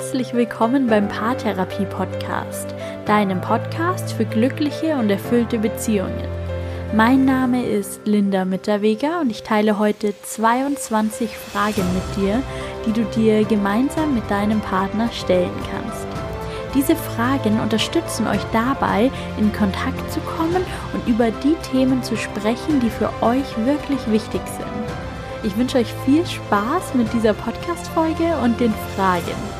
herzlich willkommen beim Paartherapie Podcast, deinem Podcast für glückliche und erfüllte Beziehungen. Mein Name ist Linda Mitterweger und ich teile heute 22 Fragen mit dir, die du dir gemeinsam mit deinem Partner stellen kannst. Diese Fragen unterstützen euch dabei, in Kontakt zu kommen und über die Themen zu sprechen, die für euch wirklich wichtig sind. Ich wünsche euch viel Spaß mit dieser Podcast-Folge und den Fragen.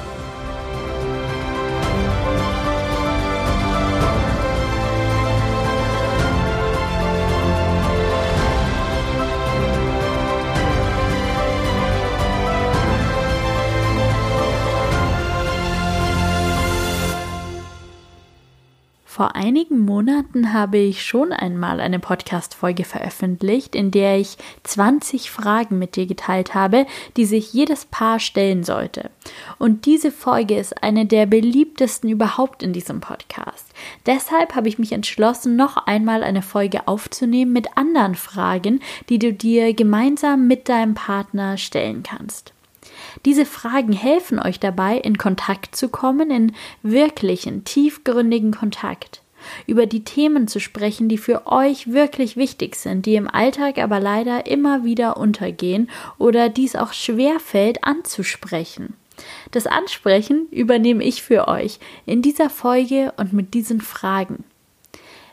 Vor einigen Monaten habe ich schon einmal eine Podcast-Folge veröffentlicht, in der ich 20 Fragen mit dir geteilt habe, die sich jedes Paar stellen sollte. Und diese Folge ist eine der beliebtesten überhaupt in diesem Podcast. Deshalb habe ich mich entschlossen, noch einmal eine Folge aufzunehmen mit anderen Fragen, die du dir gemeinsam mit deinem Partner stellen kannst. Diese Fragen helfen euch dabei, in Kontakt zu kommen, in wirklichen, tiefgründigen Kontakt, über die Themen zu sprechen, die für euch wirklich wichtig sind, die im Alltag aber leider immer wieder untergehen oder dies auch schwer fällt anzusprechen. Das Ansprechen übernehme ich für euch in dieser Folge und mit diesen Fragen.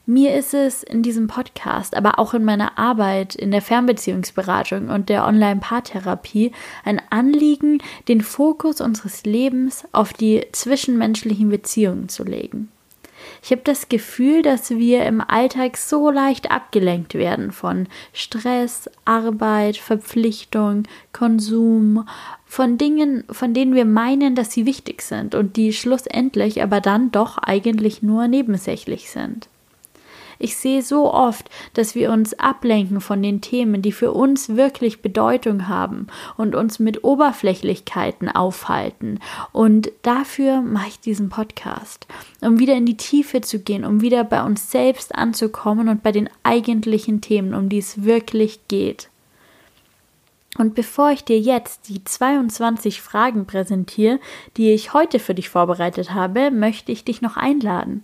Mir ist es in diesem Podcast, aber auch in meiner Arbeit in der Fernbeziehungsberatung und der Online-Paartherapie ein Anliegen, den Fokus unseres Lebens auf die zwischenmenschlichen Beziehungen zu legen. Ich habe das Gefühl, dass wir im Alltag so leicht abgelenkt werden von Stress, Arbeit, Verpflichtung, Konsum, von Dingen, von denen wir meinen, dass sie wichtig sind und die schlussendlich aber dann doch eigentlich nur nebensächlich sind. Ich sehe so oft, dass wir uns ablenken von den Themen, die für uns wirklich Bedeutung haben und uns mit Oberflächlichkeiten aufhalten. Und dafür mache ich diesen Podcast, um wieder in die Tiefe zu gehen, um wieder bei uns selbst anzukommen und bei den eigentlichen Themen, um die es wirklich geht. Und bevor ich dir jetzt die 22 Fragen präsentiere, die ich heute für dich vorbereitet habe, möchte ich dich noch einladen.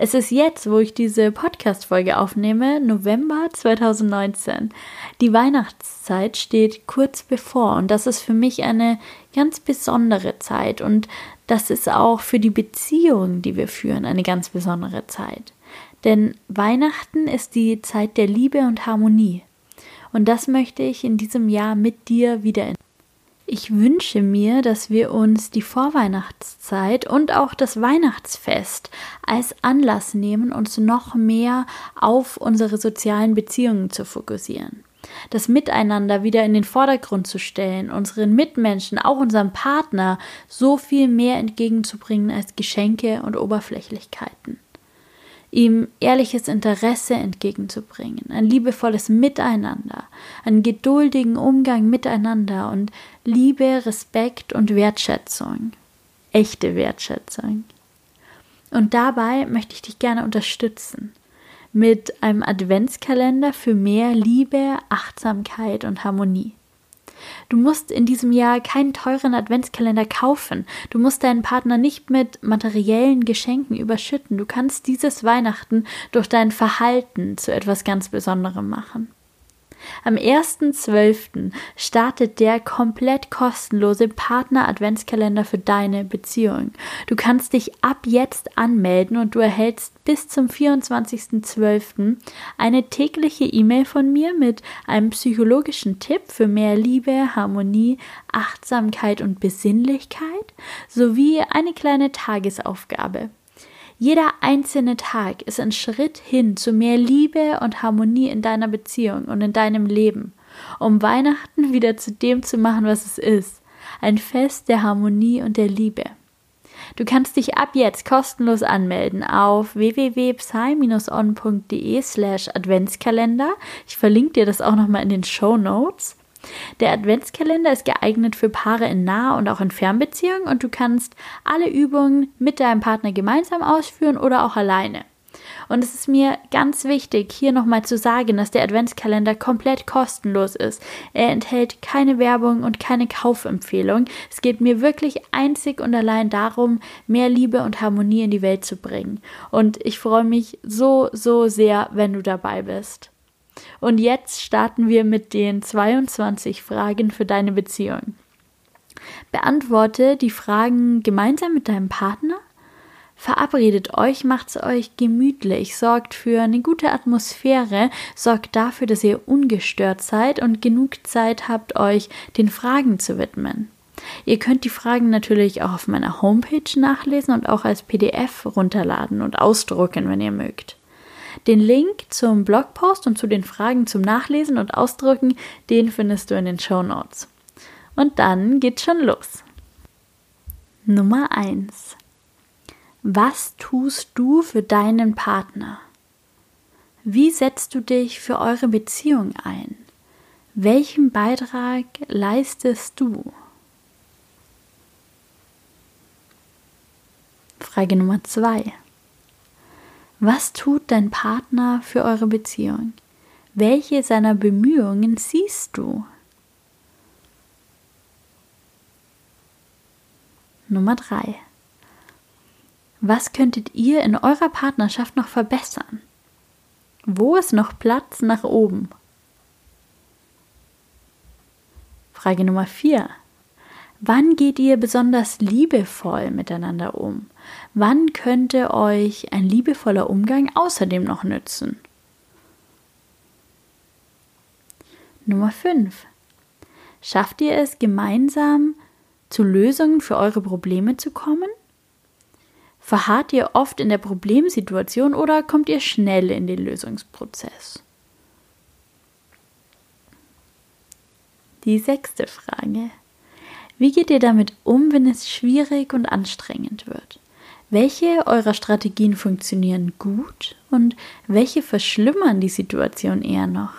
Es ist jetzt, wo ich diese Podcast-Folge aufnehme, November 2019. Die Weihnachtszeit steht kurz bevor und das ist für mich eine ganz besondere Zeit und das ist auch für die Beziehung, die wir führen, eine ganz besondere Zeit. Denn Weihnachten ist die Zeit der Liebe und Harmonie. Und das möchte ich in diesem Jahr mit dir wieder ich wünsche mir, dass wir uns die Vorweihnachtszeit und auch das Weihnachtsfest als Anlass nehmen, uns noch mehr auf unsere sozialen Beziehungen zu fokussieren. Das Miteinander wieder in den Vordergrund zu stellen, unseren Mitmenschen, auch unserem Partner so viel mehr entgegenzubringen als Geschenke und Oberflächlichkeiten ihm ehrliches Interesse entgegenzubringen, ein liebevolles Miteinander, einen geduldigen Umgang miteinander und Liebe, Respekt und Wertschätzung, echte Wertschätzung. Und dabei möchte ich dich gerne unterstützen mit einem Adventskalender für mehr Liebe, Achtsamkeit und Harmonie. Du musst in diesem Jahr keinen teuren Adventskalender kaufen. Du musst deinen Partner nicht mit materiellen Geschenken überschütten. Du kannst dieses Weihnachten durch dein Verhalten zu etwas ganz Besonderem machen. Am 1.12. startet der komplett kostenlose Partner-Adventskalender für deine Beziehung. Du kannst dich ab jetzt anmelden und du erhältst bis zum 24.12. eine tägliche E-Mail von mir mit einem psychologischen Tipp für mehr Liebe, Harmonie, Achtsamkeit und Besinnlichkeit sowie eine kleine Tagesaufgabe. Jeder einzelne Tag ist ein Schritt hin zu mehr Liebe und Harmonie in deiner Beziehung und in deinem Leben, um Weihnachten wieder zu dem zu machen, was es ist. Ein Fest der Harmonie und der Liebe. Du kannst dich ab jetzt kostenlos anmelden auf www.psy-on.de slash Adventskalender. Ich verlinke dir das auch nochmal in den Show Notes. Der Adventskalender ist geeignet für Paare in Nah- und auch in Fernbeziehungen und du kannst alle Übungen mit deinem Partner gemeinsam ausführen oder auch alleine. Und es ist mir ganz wichtig, hier nochmal zu sagen, dass der Adventskalender komplett kostenlos ist. Er enthält keine Werbung und keine Kaufempfehlung. Es geht mir wirklich einzig und allein darum, mehr Liebe und Harmonie in die Welt zu bringen. Und ich freue mich so, so sehr, wenn du dabei bist. Und jetzt starten wir mit den 22 Fragen für deine Beziehung. Beantworte die Fragen gemeinsam mit deinem Partner. Verabredet euch, macht's euch gemütlich, sorgt für eine gute Atmosphäre, sorgt dafür, dass ihr ungestört seid und genug Zeit habt, euch den Fragen zu widmen. Ihr könnt die Fragen natürlich auch auf meiner Homepage nachlesen und auch als PDF runterladen und ausdrucken, wenn ihr mögt. Den Link zum Blogpost und zu den Fragen zum Nachlesen und Ausdrucken, den findest du in den Show Notes. Und dann geht's schon los. Nummer 1. Was tust du für deinen Partner? Wie setzt du dich für eure Beziehung ein? Welchen Beitrag leistest du? Frage Nummer 2. Was tut dein Partner für eure Beziehung? Welche seiner Bemühungen siehst du? Nummer 3. Was könntet ihr in eurer Partnerschaft noch verbessern? Wo ist noch Platz nach oben? Frage Nummer 4. Wann geht ihr besonders liebevoll miteinander um? Wann könnte euch ein liebevoller Umgang außerdem noch nützen? Nummer 5. Schafft ihr es gemeinsam zu Lösungen für eure Probleme zu kommen? Verharrt ihr oft in der Problemsituation oder kommt ihr schnell in den Lösungsprozess? Die sechste Frage. Wie geht ihr damit um, wenn es schwierig und anstrengend wird? Welche eurer Strategien funktionieren gut und welche verschlimmern die Situation eher noch?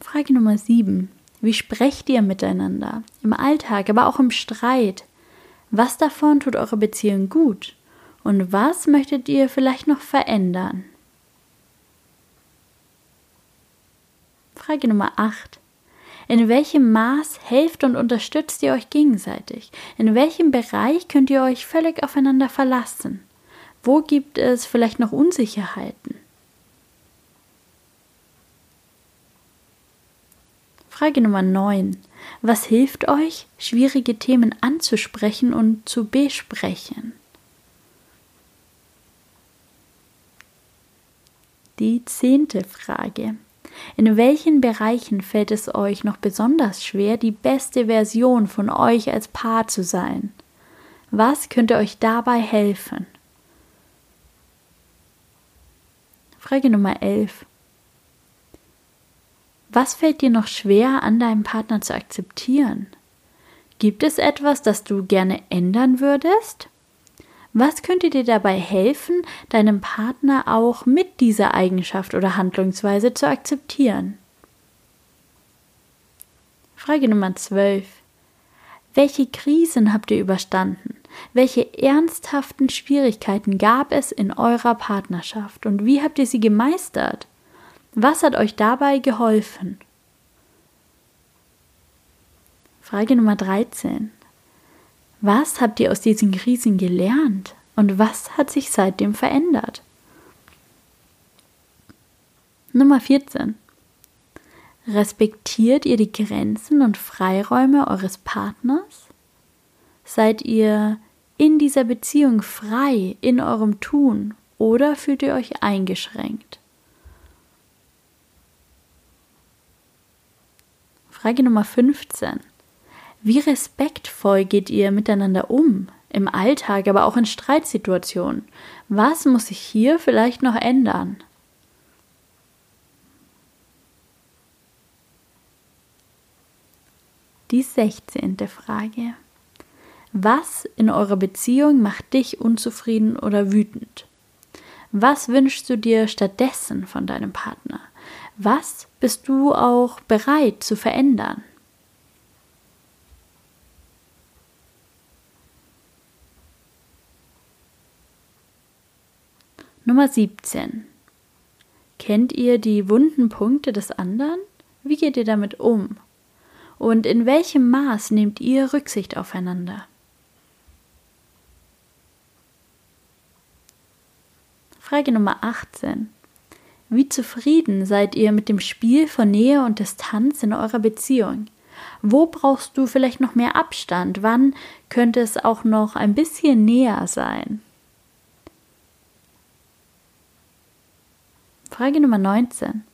Frage Nummer 7. Wie sprecht ihr miteinander? Im Alltag, aber auch im Streit. Was davon tut eure Beziehung gut? Und was möchtet ihr vielleicht noch verändern? Frage Nummer 8. In welchem Maß helft und unterstützt ihr euch gegenseitig? In welchem Bereich könnt ihr euch völlig aufeinander verlassen? Wo gibt es vielleicht noch Unsicherheiten? Frage Nummer 9. Was hilft euch, schwierige Themen anzusprechen und zu besprechen? Die zehnte Frage. In welchen Bereichen fällt es euch noch besonders schwer, die beste Version von euch als Paar zu sein? Was könnte euch dabei helfen? Frage Nummer 11. Was fällt dir noch schwer an deinem Partner zu akzeptieren? Gibt es etwas, das du gerne ändern würdest? Was könnte dir dabei helfen, deinem Partner auch mit dieser Eigenschaft oder Handlungsweise zu akzeptieren? Frage Nummer 12. Welche Krisen habt ihr überstanden? Welche ernsthaften Schwierigkeiten gab es in eurer Partnerschaft und wie habt ihr sie gemeistert? Was hat euch dabei geholfen? Frage Nummer 13. Was habt ihr aus diesen Krisen gelernt und was hat sich seitdem verändert? Nummer 14. Respektiert ihr die Grenzen und Freiräume eures Partners? Seid ihr in dieser Beziehung frei in eurem Tun oder fühlt ihr euch eingeschränkt? Frage Nummer 15. Wie respektvoll geht ihr miteinander um? Im Alltag, aber auch in Streitsituationen. Was muss sich hier vielleicht noch ändern? Die sechzehnte Frage. Was in eurer Beziehung macht dich unzufrieden oder wütend? Was wünschst du dir stattdessen von deinem Partner? Was bist du auch bereit zu verändern? Nummer 17. Kennt ihr die wunden Punkte des anderen? Wie geht ihr damit um? Und in welchem Maß nehmt ihr Rücksicht aufeinander? Frage Nummer 18. Wie zufrieden seid ihr mit dem Spiel von Nähe und Distanz in eurer Beziehung? Wo brauchst du vielleicht noch mehr Abstand? Wann könnte es auch noch ein bisschen näher sein? Frage Nummer 19.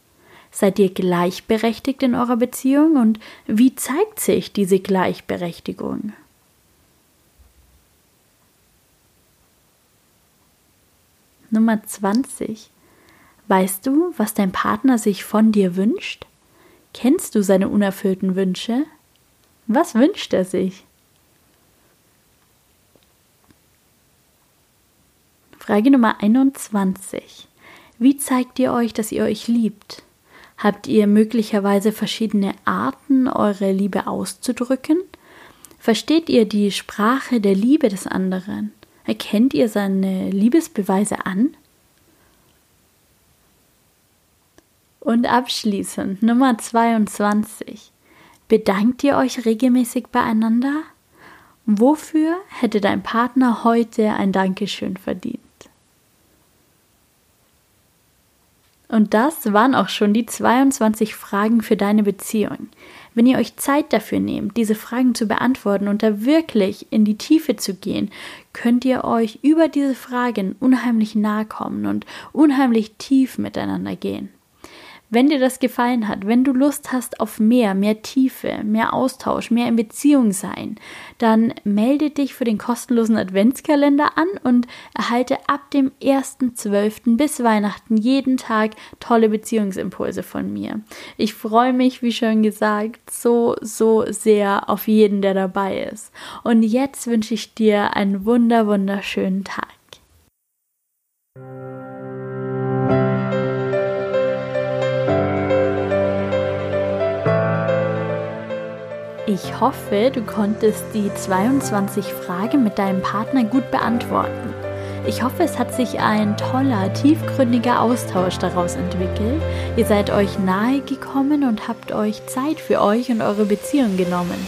Seid ihr gleichberechtigt in eurer Beziehung und wie zeigt sich diese Gleichberechtigung? Nummer 20. Weißt du, was dein Partner sich von dir wünscht? Kennst du seine unerfüllten Wünsche? Was wünscht er sich? Frage Nummer 21. Wie zeigt ihr euch, dass ihr euch liebt? Habt ihr möglicherweise verschiedene Arten, eure Liebe auszudrücken? Versteht ihr die Sprache der Liebe des anderen? Erkennt ihr seine Liebesbeweise an? Und abschließend Nummer 22. Bedankt ihr euch regelmäßig beieinander? Wofür hätte dein Partner heute ein Dankeschön verdient? Und das waren auch schon die 22 Fragen für deine Beziehung. Wenn ihr euch Zeit dafür nehmt, diese Fragen zu beantworten und da wirklich in die Tiefe zu gehen, könnt ihr euch über diese Fragen unheimlich nahe kommen und unheimlich tief miteinander gehen. Wenn dir das gefallen hat, wenn du Lust hast auf mehr, mehr Tiefe, mehr Austausch, mehr in Beziehung sein, dann melde dich für den kostenlosen Adventskalender an und erhalte ab dem 1.12. bis Weihnachten jeden Tag tolle Beziehungsimpulse von mir. Ich freue mich, wie schon gesagt, so, so sehr auf jeden, der dabei ist. Und jetzt wünsche ich dir einen wunder, wunderschönen Tag. Ich hoffe, du konntest die 22 Fragen mit deinem Partner gut beantworten. Ich hoffe, es hat sich ein toller, tiefgründiger Austausch daraus entwickelt. Ihr seid euch nahe gekommen und habt euch Zeit für euch und eure Beziehung genommen.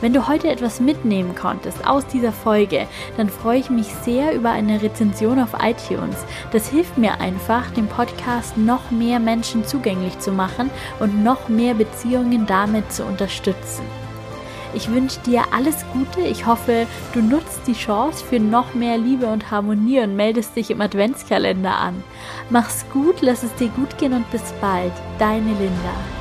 Wenn du heute etwas mitnehmen konntest aus dieser Folge, dann freue ich mich sehr über eine Rezension auf iTunes. Das hilft mir einfach, den Podcast noch mehr Menschen zugänglich zu machen und noch mehr Beziehungen damit zu unterstützen. Ich wünsche dir alles Gute. Ich hoffe, du nutzt die Chance für noch mehr Liebe und Harmonie und meldest dich im Adventskalender an. Mach's gut, lass es dir gut gehen und bis bald. Deine Linda.